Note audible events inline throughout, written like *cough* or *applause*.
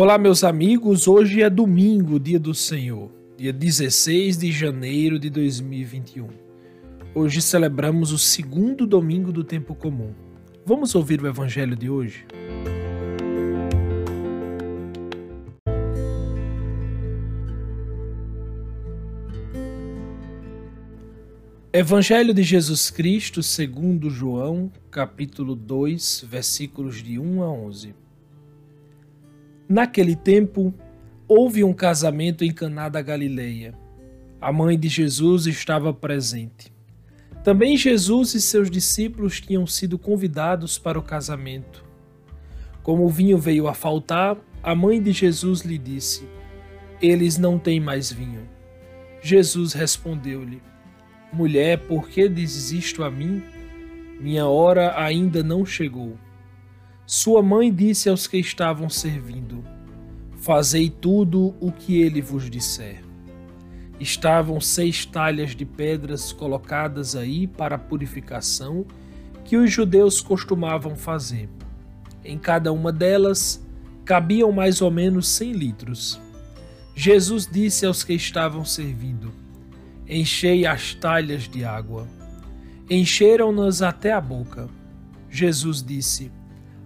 Olá, meus amigos. Hoje é domingo, dia do Senhor, dia 16 de janeiro de 2021. Hoje celebramos o segundo domingo do tempo comum. Vamos ouvir o evangelho de hoje? Evangelho de Jesus Cristo, segundo João, capítulo 2, versículos de 1 a 11. Naquele tempo, houve um casamento em Caná da Galileia. A mãe de Jesus estava presente. Também Jesus e seus discípulos tinham sido convidados para o casamento. Como o vinho veio a faltar, a mãe de Jesus lhe disse: Eles não têm mais vinho. Jesus respondeu-lhe: Mulher, por que dizes isto a mim? Minha hora ainda não chegou. Sua mãe disse aos que estavam servindo: Fazei tudo o que ele vos disser. Estavam seis talhas de pedras colocadas aí para a purificação que os judeus costumavam fazer. Em cada uma delas cabiam mais ou menos cem litros. Jesus disse aos que estavam servindo: Enchei as talhas de água. Encheram-nas até a boca. Jesus disse: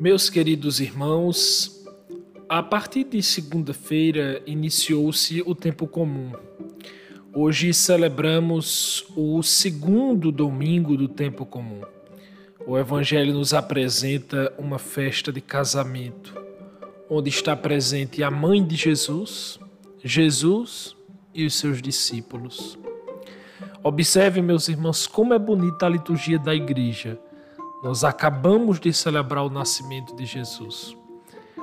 Meus queridos irmãos, a partir de segunda-feira iniciou-se o tempo comum. Hoje celebramos o segundo domingo do tempo comum. O Evangelho nos apresenta uma festa de casamento, onde está presente a mãe de Jesus, Jesus e os seus discípulos. Observe, meus irmãos, como é bonita a liturgia da igreja nós acabamos de celebrar o nascimento de Jesus.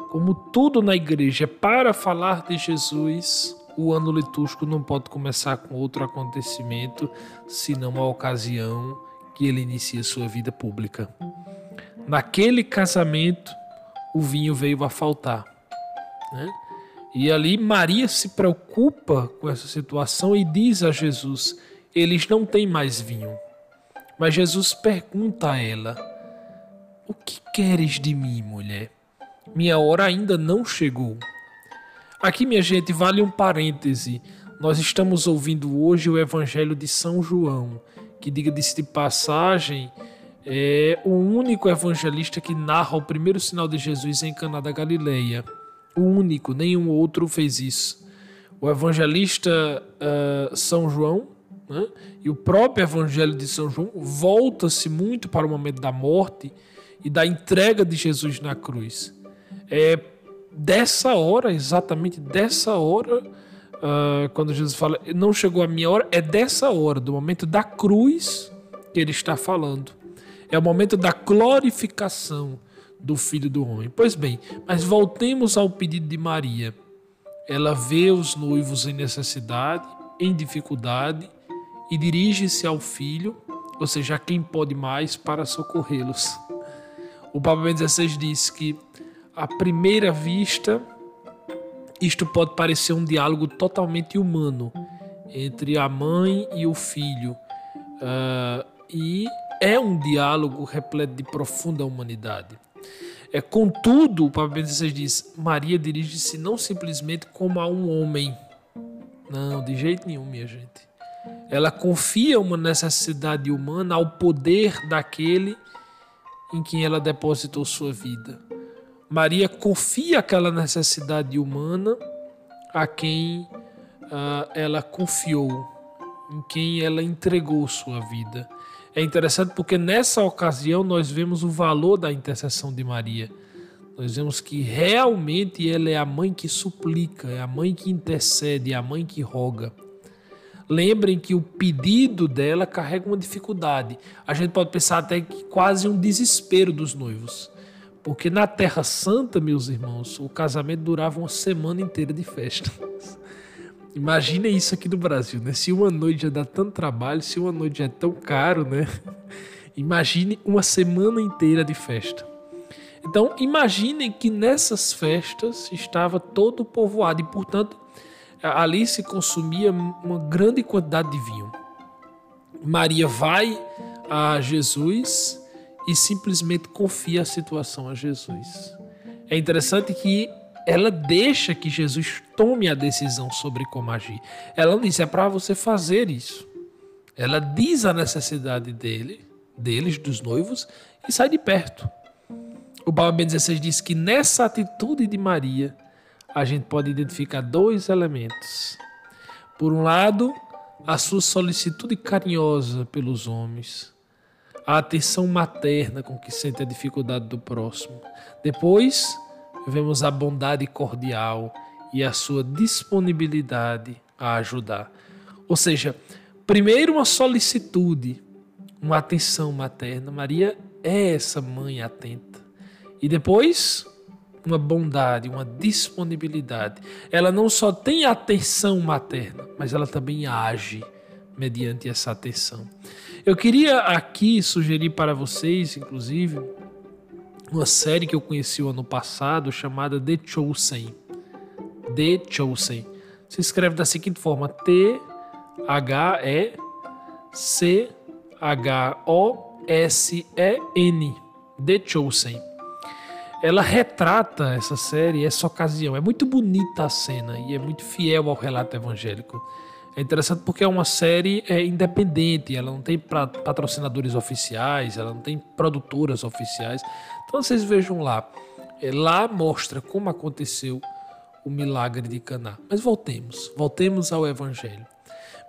Como tudo na igreja é para falar de Jesus, o ano litúrgico não pode começar com outro acontecimento, senão a ocasião que ele inicia sua vida pública. Naquele casamento, o vinho veio a faltar. Né? E ali Maria se preocupa com essa situação e diz a Jesus: eles não têm mais vinho. Mas Jesus pergunta a ela: O que queres de mim, mulher? Minha hora ainda não chegou. Aqui, minha gente, vale um parêntese. Nós estamos ouvindo hoje o Evangelho de São João, que, diga-se de passagem, é o único evangelista que narra o primeiro sinal de Jesus em Caná da Galileia. O único, nenhum outro fez isso. O evangelista uh, São João né? E o próprio Evangelho de São João volta-se muito para o momento da morte e da entrega de Jesus na cruz. É dessa hora, exatamente dessa hora, uh, quando Jesus fala, não chegou a minha hora, é dessa hora, do momento da cruz que ele está falando. É o momento da glorificação do Filho do Homem. Pois bem, mas voltemos ao pedido de Maria. Ela vê os noivos em necessidade, em dificuldade, e dirige-se ao filho, ou seja, a quem pode mais, para socorrê-los. O Papa Bento XVI diz que, à primeira vista, isto pode parecer um diálogo totalmente humano entre a mãe e o filho, uh, e é um diálogo repleto de profunda humanidade. É, contudo, o Papa Bento XVI diz: Maria dirige-se não simplesmente como a um homem. Não, de jeito nenhum, minha gente. Ela confia uma necessidade humana ao poder daquele em quem ela depositou sua vida. Maria confia aquela necessidade humana a quem uh, ela confiou, em quem ela entregou sua vida. É interessante porque nessa ocasião nós vemos o valor da intercessão de Maria. Nós vemos que realmente ela é a mãe que suplica, é a mãe que intercede, é a mãe que roga. Lembrem que o pedido dela carrega uma dificuldade. A gente pode pensar até que quase um desespero dos noivos. Porque na Terra Santa, meus irmãos, o casamento durava uma semana inteira de festa. *laughs* Imagina isso aqui no Brasil, né? Se uma noite já dá tanto trabalho, se uma noite já é tão caro, né? *laughs* Imagine uma semana inteira de festa. Então, imaginem que nessas festas estava todo povoado e, portanto, ali se consumia uma grande quantidade de vinho. Maria vai a Jesus e simplesmente confia a situação a Jesus. É interessante que ela deixa que Jesus tome a decisão sobre como agir. Ela não diz, é para você fazer isso. Ela diz a necessidade dele, deles, dos noivos, e sai de perto. O Papa Ben 16 diz que nessa atitude de Maria, a gente pode identificar dois elementos. Por um lado, a sua solicitude carinhosa pelos homens, a atenção materna com que sente a dificuldade do próximo. Depois, vemos a bondade cordial e a sua disponibilidade a ajudar. Ou seja, primeiro uma solicitude, uma atenção materna. Maria é essa mãe atenta. E depois, uma bondade, uma disponibilidade. Ela não só tem atenção materna, mas ela também age mediante essa atenção. Eu queria aqui sugerir para vocês, inclusive, uma série que eu conheci o ano passado chamada The Chosen. The Chosen. Se escreve da seguinte forma: T H E C H O S E N. The Chosen. Ela retrata essa série, essa ocasião. É muito bonita a cena e é muito fiel ao relato evangélico. É interessante porque é uma série é, independente, ela não tem patrocinadores oficiais, ela não tem produtoras oficiais. Então vocês vejam lá. É, lá mostra como aconteceu o milagre de Caná. Mas voltemos, voltemos ao Evangelho.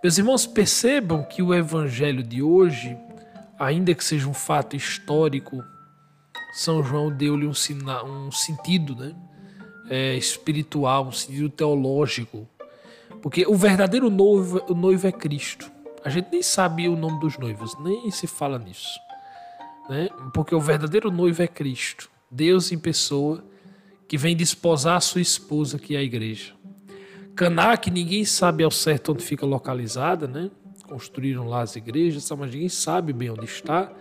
Meus irmãos, percebam que o Evangelho de hoje, ainda que seja um fato histórico, São João deu-lhe um, um, sentido né? É, espiritual, um sentido teológico porque o verdadeiro noivo, o noivo é Cristo. A gente nem sabe o nome dos noivos, nem se fala nisso. Né? Porque o verdadeiro noivo é Cristo, Deus em pessoa, que vem desposar a sua esposa, que é a igreja. Caná, que ninguém sabe ao certo onde fica localizada, né? Construíram lá as igrejas, mas ninguém sabe bem onde está.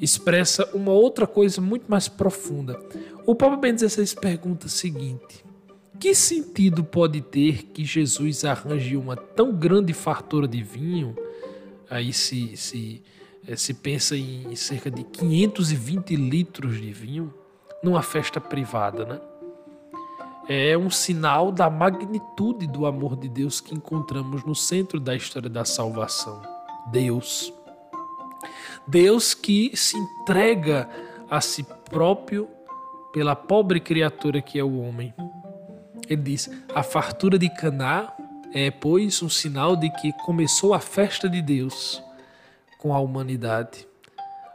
Expressa uma outra coisa muito mais profunda. O Papa Ben 16 pergunta o seguinte: que sentido pode ter que Jesus arranje uma tão grande fartura de vinho? Aí se, se, eh, se pensa em cerca de 520 litros de vinho numa festa privada, né? É um sinal da magnitude do amor de Deus que encontramos no centro da história da salvação. Deus. Deus que se entrega a si próprio pela pobre criatura que é o homem ele diz: A fartura de Caná é, pois, um sinal de que começou a festa de Deus com a humanidade,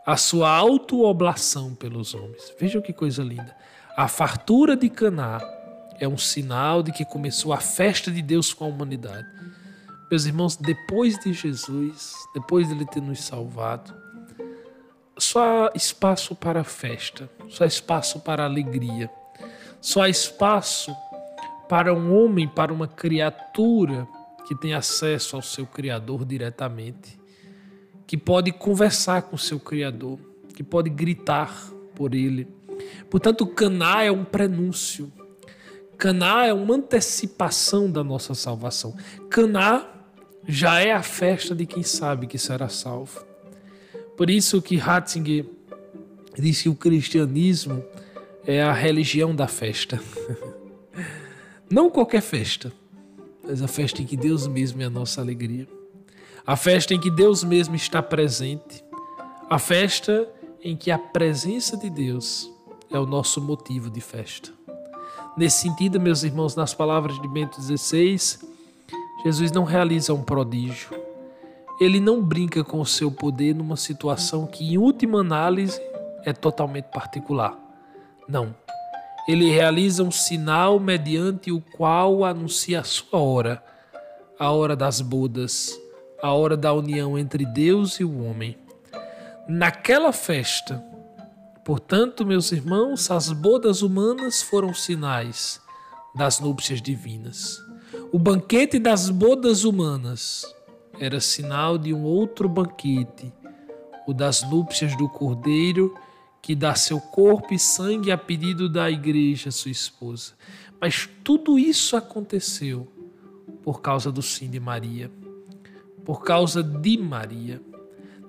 a sua autooblação pelos homens. Vejam que coisa linda. A fartura de Caná é um sinal de que começou a festa de Deus com a humanidade. Meus irmãos, depois de Jesus, depois de ele ter nos salvado, só há espaço para festa, só há espaço para alegria, só há espaço para um homem, para uma criatura que tem acesso ao seu Criador diretamente, que pode conversar com seu Criador, que pode gritar por ele. Portanto, Caná é um prenúncio. Caná é uma antecipação da nossa salvação. Caná já é a festa de quem sabe que será salvo. Por isso que Ratzinger disse que o cristianismo é a religião da festa. *laughs* Não qualquer festa, mas a festa em que Deus mesmo é a nossa alegria. A festa em que Deus mesmo está presente. A festa em que a presença de Deus é o nosso motivo de festa. Nesse sentido, meus irmãos, nas palavras de Bento XVI, Jesus não realiza um prodígio. Ele não brinca com o seu poder numa situação que, em última análise, é totalmente particular. Não. Ele realiza um sinal mediante o qual anuncia a sua hora, a hora das bodas, a hora da união entre Deus e o homem. Naquela festa, portanto, meus irmãos, as bodas humanas foram sinais das núpcias divinas. O banquete das bodas humanas era sinal de um outro banquete, o das núpcias do Cordeiro que dá seu corpo e sangue a pedido da igreja, sua esposa. Mas tudo isso aconteceu por causa do sim de Maria, por causa de Maria.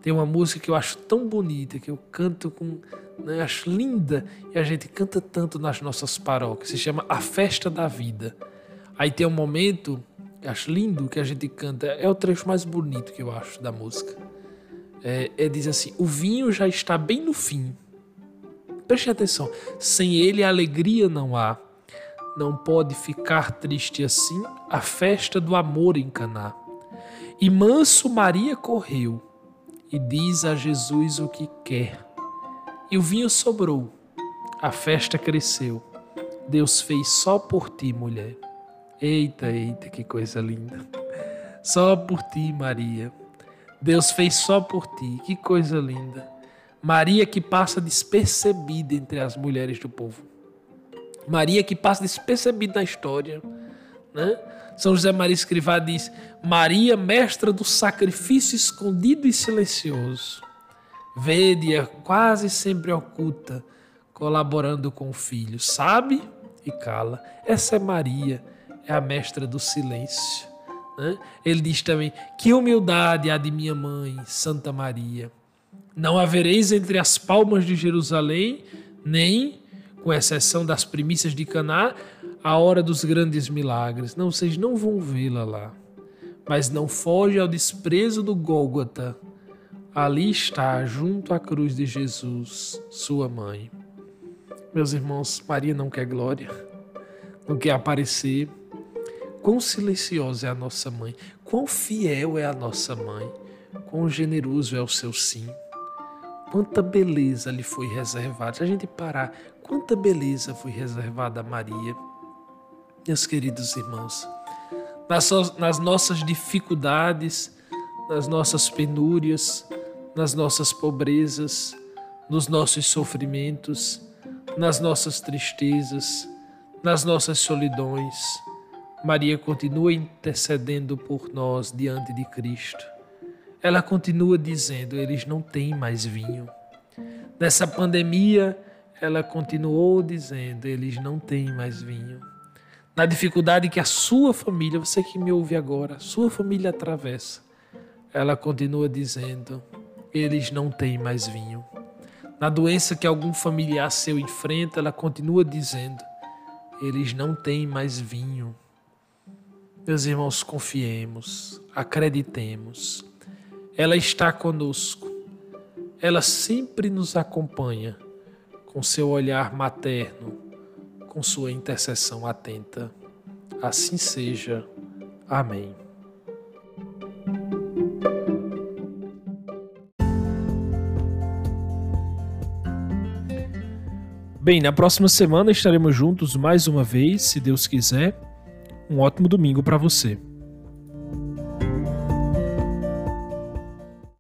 Tem uma música que eu acho tão bonita, que eu canto com. Né, acho linda, e a gente canta tanto nas nossas paróquias, se chama A Festa da Vida. Aí tem um momento, acho lindo, que a gente canta, é o trecho mais bonito que eu acho da música. É, é diz assim: O vinho já está bem no fim Preste atenção. Sem ele, alegria não há. Não pode ficar triste assim a festa do amor em Caná. E manso Maria correu e diz a Jesus o que quer. E o vinho sobrou, a festa cresceu. Deus fez só por ti, mulher. Eita, eita, que coisa linda. Só por ti, Maria. Deus fez só por ti, que coisa linda. Maria que passa despercebida entre as mulheres do povo. Maria que passa despercebida na história. Né? São José Maria Escrivá diz: Maria, mestra do sacrifício escondido e silencioso. Vede-a quase sempre oculta, colaborando com o filho. Sabe e cala. Essa é Maria, é a mestra do silêncio. Né? Ele diz também: Que humildade há de minha mãe, Santa Maria. Não havereis entre as palmas de Jerusalém, nem, com exceção das primícias de Caná, a hora dos grandes milagres. Não, vocês não vão vê-la lá. Mas não foge ao desprezo do Gólgota. Ali está, junto à cruz de Jesus, sua mãe. Meus irmãos, Maria não quer glória, não quer aparecer. Quão silenciosa é a nossa mãe, quão fiel é a nossa mãe, quão generoso é o seu sim quanta beleza lhe foi reservada. Se a gente parar, quanta beleza foi reservada a Maria. Meus queridos irmãos, nas, nas nossas dificuldades, nas nossas penúrias, nas nossas pobrezas, nos nossos sofrimentos, nas nossas tristezas, nas nossas solidões, Maria continua intercedendo por nós diante de Cristo. Ela continua dizendo: eles não têm mais vinho. Nessa pandemia, ela continuou dizendo: eles não têm mais vinho. Na dificuldade que a sua família, você que me ouve agora, sua família atravessa, ela continua dizendo: eles não têm mais vinho. Na doença que algum familiar seu enfrenta, ela continua dizendo: eles não têm mais vinho. Meus irmãos, confiemos, acreditemos ela está conosco. Ela sempre nos acompanha com seu olhar materno, com sua intercessão atenta. Assim seja. Amém. Bem, na próxima semana estaremos juntos mais uma vez, se Deus quiser. Um ótimo domingo para você.